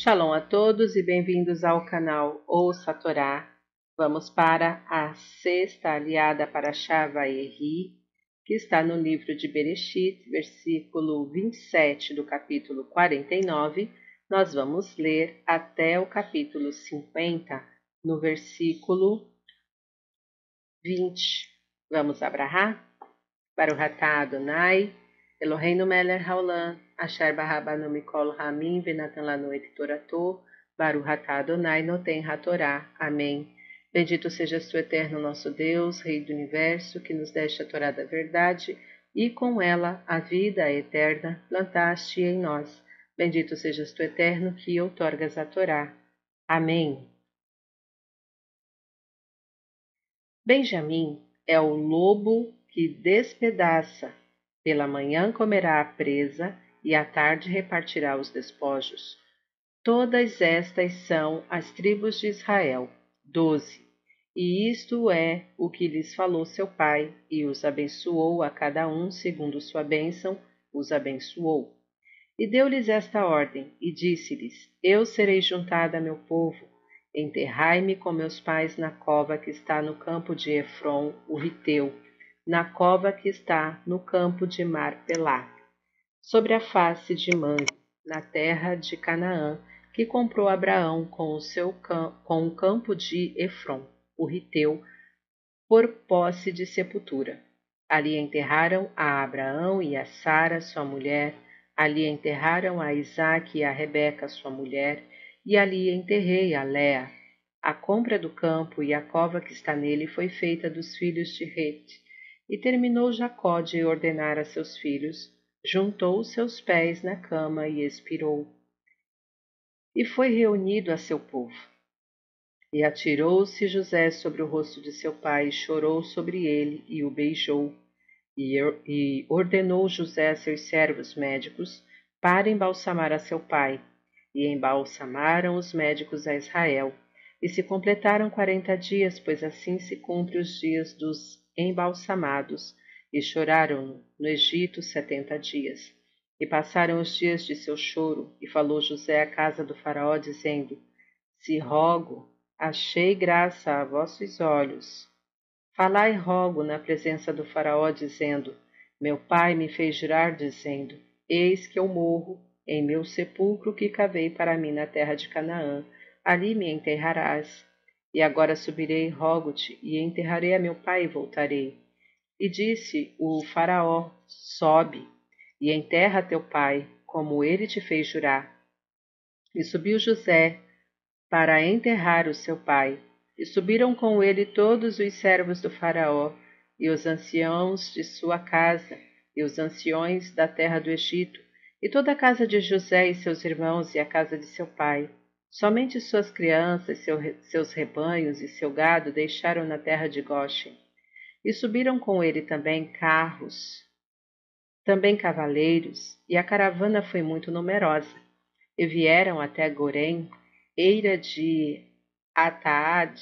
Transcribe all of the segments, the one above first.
Shalom a todos e bem-vindos ao canal Ouça a Torá. Vamos para a sexta aliada para Shavaeri, que está no livro de Bereshit, versículo 27 do capítulo 49. Nós vamos ler até o capítulo 50, no versículo 20. Vamos abrahar? Para o Ratá Adonai, Eloheinu Meller Haolam, Asher Barrabanu Mikol Ramin, Venatan Lanoit Toratou, Baru Hatá Adonai Noten Hatorá. Amém. Bendito sejas tu, eterno nosso Deus, Rei do Universo, que nos deste a Torá da verdade, e com ela a vida eterna plantaste em nós. Bendito sejas tu, eterno, que outorgas a Torá. Amém. Benjamim é o lobo que despedaça pela manhã comerá a presa e à tarde repartirá os despojos. Todas estas são as tribos de Israel, doze. E isto é o que lhes falou seu pai, e os abençoou a cada um segundo sua bênção, os abençoou. E deu-lhes esta ordem, e disse-lhes: Eu serei juntada a meu povo, enterrai-me com meus pais na cova que está no campo de Efron, o Riteu na cova que está no campo de Marpelá, sobre a face de Manre, na terra de Canaã, que comprou Abraão com o seu com o campo de Efron, o Riteu, por posse de sepultura. Ali enterraram a Abraão e a Sara, sua mulher, ali enterraram a Isaque e a Rebeca, sua mulher, e ali enterrei a Léa. A compra do campo e a cova que está nele foi feita dos filhos de Rete, e terminou Jacó de ordenar a seus filhos, juntou seus pés na cama e expirou. E foi reunido a seu povo. E atirou-se José sobre o rosto de seu pai, chorou sobre ele e o beijou. E, e ordenou José a seus servos médicos para embalsamar a seu pai. E embalsamaram os médicos a Israel. E se completaram quarenta dias, pois assim se cumpre os dias dos embalsamados, e choraram no Egito setenta dias. E passaram os dias de seu choro, e falou José à casa do Faraó, dizendo: Se rogo, achei graça a vossos olhos. Falai rogo na presença do Faraó, dizendo: Meu pai me fez jurar, dizendo: Eis que eu morro em meu sepulcro que cavei para mim na terra de Canaã, ali me enterrarás. E agora subirei, rogo-te, e enterrarei a meu pai e voltarei. E disse o Faraó: Sobe, e enterra teu pai, como ele te fez jurar. E subiu José para enterrar o seu pai. E subiram com ele todos os servos do Faraó, e os anciãos de sua casa, e os anciões da terra do Egito, e toda a casa de José e seus irmãos, e a casa de seu pai Somente suas crianças, seu, seus rebanhos e seu gado deixaram na terra de Goshen. E subiram com ele também carros, também cavaleiros, e a caravana foi muito numerosa. E vieram até Gorém, eira de Ataad,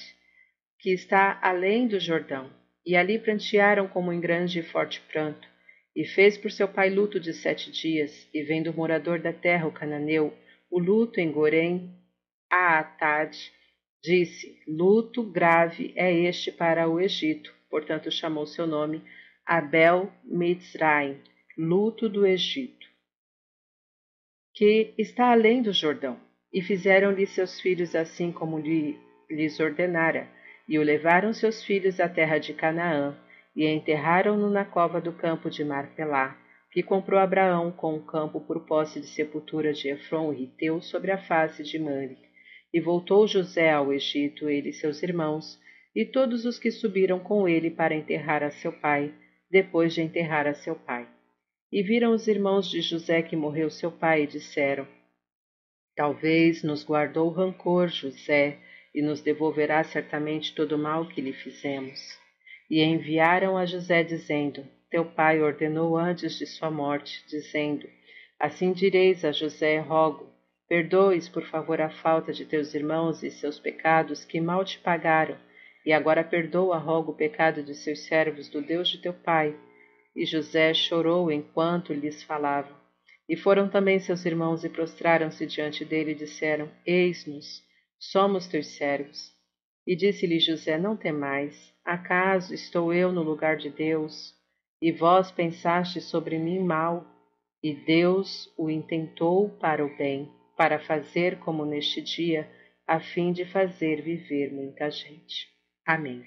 que está além do Jordão, e ali prantearam como em grande e forte pranto. E fez por seu pai luto de sete dias, e vendo o morador da terra, o cananeu, o luto em Gorém, a Atad disse: Luto grave é este para o Egito. Portanto, chamou seu nome Abel Mitzraim, luto do Egito, que está além do Jordão. E fizeram-lhe seus filhos assim como lhe, lhes ordenara, e o levaram seus filhos à terra de Canaã, e enterraram-no na cova do campo de Marpelá, que comprou Abraão com o campo por posse de sepultura de Efron, o Riteu, sobre a face de Mani. E voltou José ao Egito, ele e seus irmãos, e todos os que subiram com ele para enterrar a seu pai, depois de enterrar a seu pai. E viram os irmãos de José que morreu seu pai, e disseram: Talvez nos guardou rancor José, e nos devolverá certamente todo o mal que lhe fizemos. E enviaram a José, dizendo: Teu pai ordenou antes de sua morte, dizendo: Assim direis a José: Rogo, Perdoes, por favor, a falta de teus irmãos e seus pecados que mal te pagaram, e agora perdoa, rogo, o pecado de seus servos do Deus de teu pai. E José chorou enquanto lhes falava. E foram também seus irmãos e prostraram-se diante dele e disseram: Eis-nos, somos teus servos. E disse-lhe José: Não temais, acaso estou eu no lugar de Deus? E vós pensaste sobre mim mal, e Deus o intentou para o bem, para fazer como neste dia, a fim de fazer viver muita gente. Amém.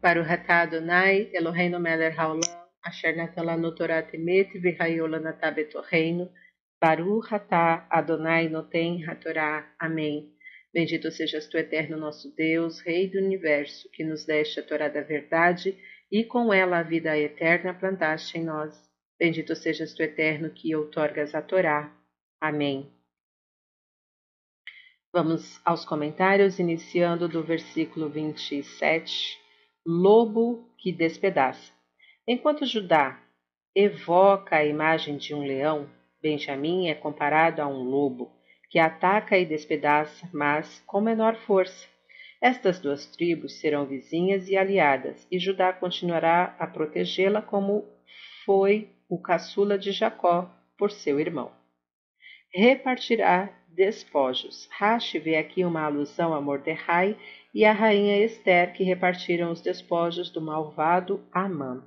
Para o Adonai, Eloheinu melech haolam, asher natalanu Torah temet v'hayolanatah betorreino, Baruch atah Adonai noten hatorá. Amém. Bendito sejas tu, eterno nosso Deus, Rei do Universo, que nos deste a Torá da verdade e com ela a vida eterna plantaste em nós. Bendito sejas tu, eterno, que outorgas a Torá. Amém. Vamos aos comentários, iniciando do versículo 27 lobo que despedaça. Enquanto Judá evoca a imagem de um leão, Benjamim é comparado a um lobo que ataca e despedaça, mas com menor força. Estas duas tribos serão vizinhas e aliadas, e Judá continuará a protegê-la como foi o caçula de Jacó por seu irmão. Repartirá despojos. Rashi vê aqui uma alusão a Mordecai e a rainha Esther, que repartiram os despojos do malvado Amã.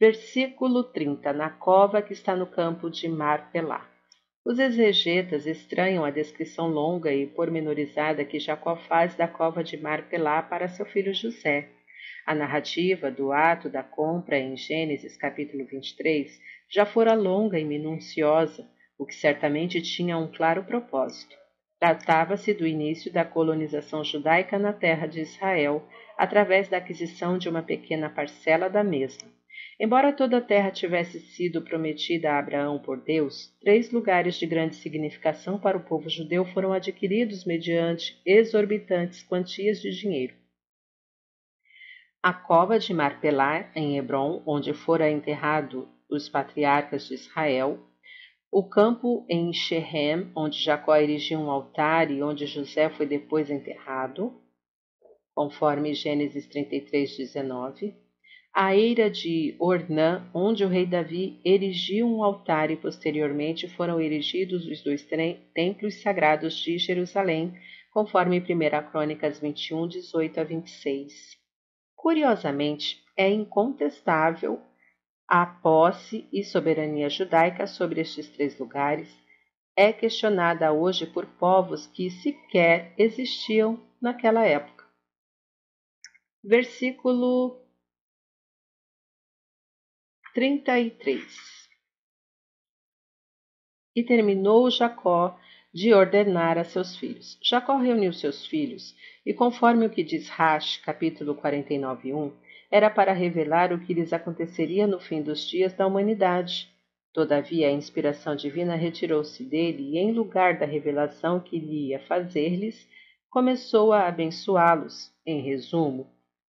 Versículo 30. Na cova que está no campo de Marpelá. Os exegetas estranham a descrição longa e pormenorizada que Jacó faz da cova de Marpelá para seu filho José. A narrativa do ato da compra em Gênesis capítulo 23 já fora longa e minuciosa, o que certamente tinha um claro propósito. Tratava-se do início da colonização judaica na terra de Israel, através da aquisição de uma pequena parcela da mesma. Embora toda a terra tivesse sido prometida a Abraão por Deus, três lugares de grande significação para o povo judeu foram adquiridos mediante exorbitantes quantias de dinheiro. A cova de Marpelá, em Hebron, onde fora enterrado os patriarcas de Israel, o campo em Shechem, onde Jacó erigiu um altar e onde José foi depois enterrado, conforme Gênesis 33, 19. A eira de Ornã, onde o rei Davi erigiu um altar e posteriormente foram erigidos os dois templos sagrados de Jerusalém, conforme 1 Crônicas 21, 18 a 26. Curiosamente, é incontestável a posse e soberania judaica sobre estes três lugares é questionada hoje por povos que sequer existiam naquela época. Versículo 33 E terminou Jacó de ordenar a seus filhos. Jacó reuniu seus filhos, e conforme o que diz Rash, capítulo 49, 1, era para revelar o que lhes aconteceria no fim dos dias da humanidade. Todavia, a inspiração divina retirou-se dele e, em lugar da revelação que lhe ia fazer-lhes, começou a abençoá-los. Em resumo,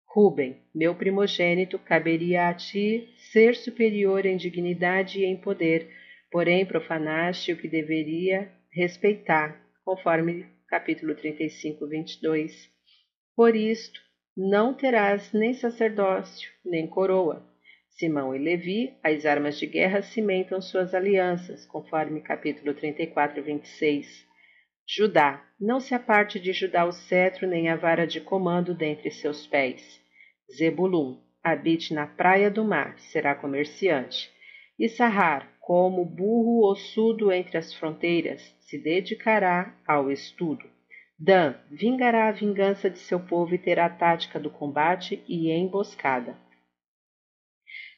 Ruben, meu primogênito, caberia a ti ser superior em dignidade e em poder, porém profanaste o que deveria respeitar, conforme capítulo 35, 22. Por isto, não terás nem sacerdócio, nem coroa. Simão e Levi, as armas de guerra cimentam suas alianças, conforme capítulo 34, 26. Judá, não se aparte de Judá o cetro, nem a vara de comando dentre seus pés. Zebulum, habite na praia do mar, será comerciante. Issahar, como burro ossudo entre as fronteiras, se dedicará ao estudo. Dan vingará a vingança de seu povo e terá a tática do combate e emboscada.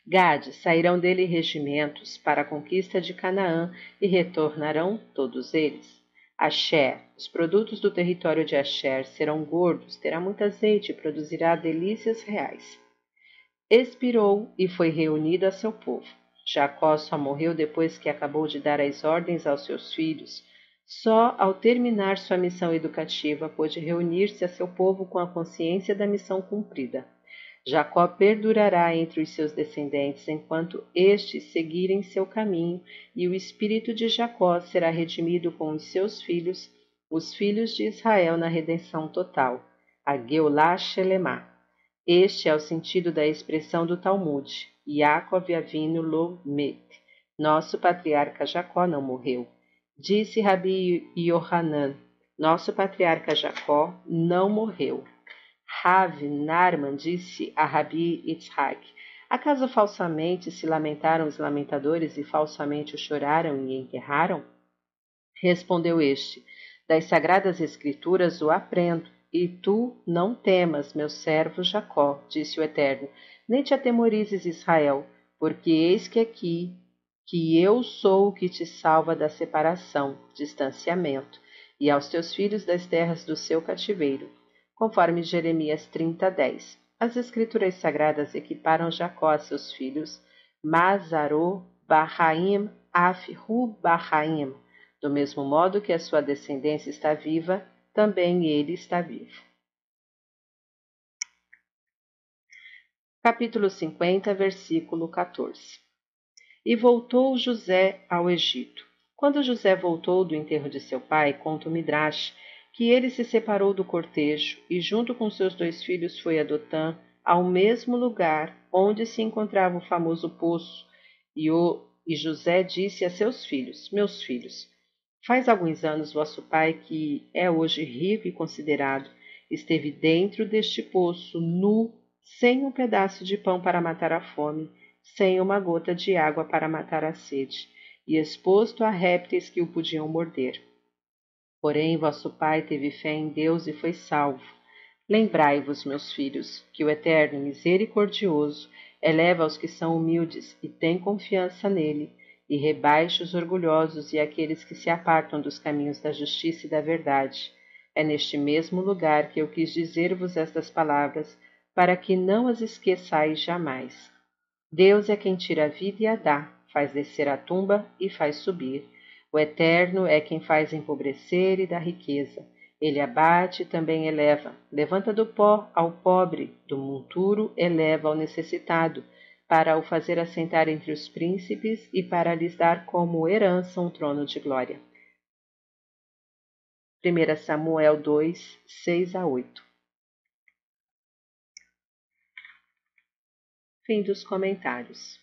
Gade sairão dele regimentos para a conquista de Canaã e retornarão todos eles. Asher, os produtos do território de Asher serão gordos, terá muito azeite e produzirá delícias reais. Expirou e foi reunido a seu povo. Jacó só morreu depois que acabou de dar as ordens aos seus filhos só ao terminar sua missão educativa pôde reunir-se a seu povo com a consciência da missão cumprida. Jacó perdurará entre os seus descendentes enquanto estes seguirem seu caminho, e o espírito de Jacó será redimido com os seus filhos, os filhos de Israel na redenção total. A Geulah Shelemá. Este é o sentido da expressão do Talmud, Yaakov Avinu Lo Met, Nosso patriarca Jacó não morreu. Disse Rabi Yohanan, nosso patriarca Jacó não morreu. Rav Narman disse a Rabi Yitzhak, acaso falsamente se lamentaram os lamentadores e falsamente o choraram e enterraram? Respondeu este, das sagradas escrituras o aprendo, e tu não temas, meu servo Jacó, disse o Eterno, nem te atemorizes, Israel, porque eis que aqui, que eu sou o que te salva da separação, distanciamento, e aos teus filhos das terras do seu cativeiro, conforme Jeremias 30, 10. As escrituras sagradas equiparam Jacó a seus filhos, Mazarô, Barraim, Af, Ru, Barraim, do mesmo modo que a sua descendência está viva, também ele está vivo. Capítulo 50, versículo 14 E voltou José ao Egito. Quando José voltou do enterro de seu pai, conta o Midrash, que ele se separou do cortejo e, junto com seus dois filhos, foi a Dotã, ao mesmo lugar onde se encontrava o famoso poço, e, o, e José disse a seus filhos: Meus filhos, Faz alguns anos vosso pai, que é hoje rico e considerado, esteve dentro deste poço, nu, sem um pedaço de pão para matar a fome, sem uma gota de água para matar a sede, e exposto a répteis que o podiam morder. Porém, vosso pai teve fé em Deus e foi salvo. Lembrai-vos, meus filhos, que o Eterno misericordioso eleva os que são humildes e tem confiança nele e rebaixe os orgulhosos e aqueles que se apartam dos caminhos da justiça e da verdade. É neste mesmo lugar que eu quis dizer-vos estas palavras, para que não as esqueçais jamais. Deus é quem tira a vida e a dá, faz descer a tumba e faz subir. O Eterno é quem faz empobrecer e dá riqueza. Ele abate e também eleva. Levanta do pó ao pobre, do monturo eleva ao necessitado para o fazer assentar entre os príncipes e para lhes dar como herança um trono de glória. 1 Samuel 2, 6 a 8 Fim dos comentários.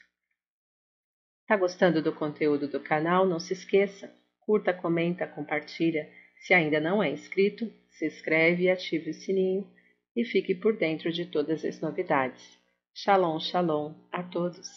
Tá gostando do conteúdo do canal? Não se esqueça, curta, comenta, compartilha. Se ainda não é inscrito, se inscreve e ative o sininho e fique por dentro de todas as novidades. Shalom, shalom a todos.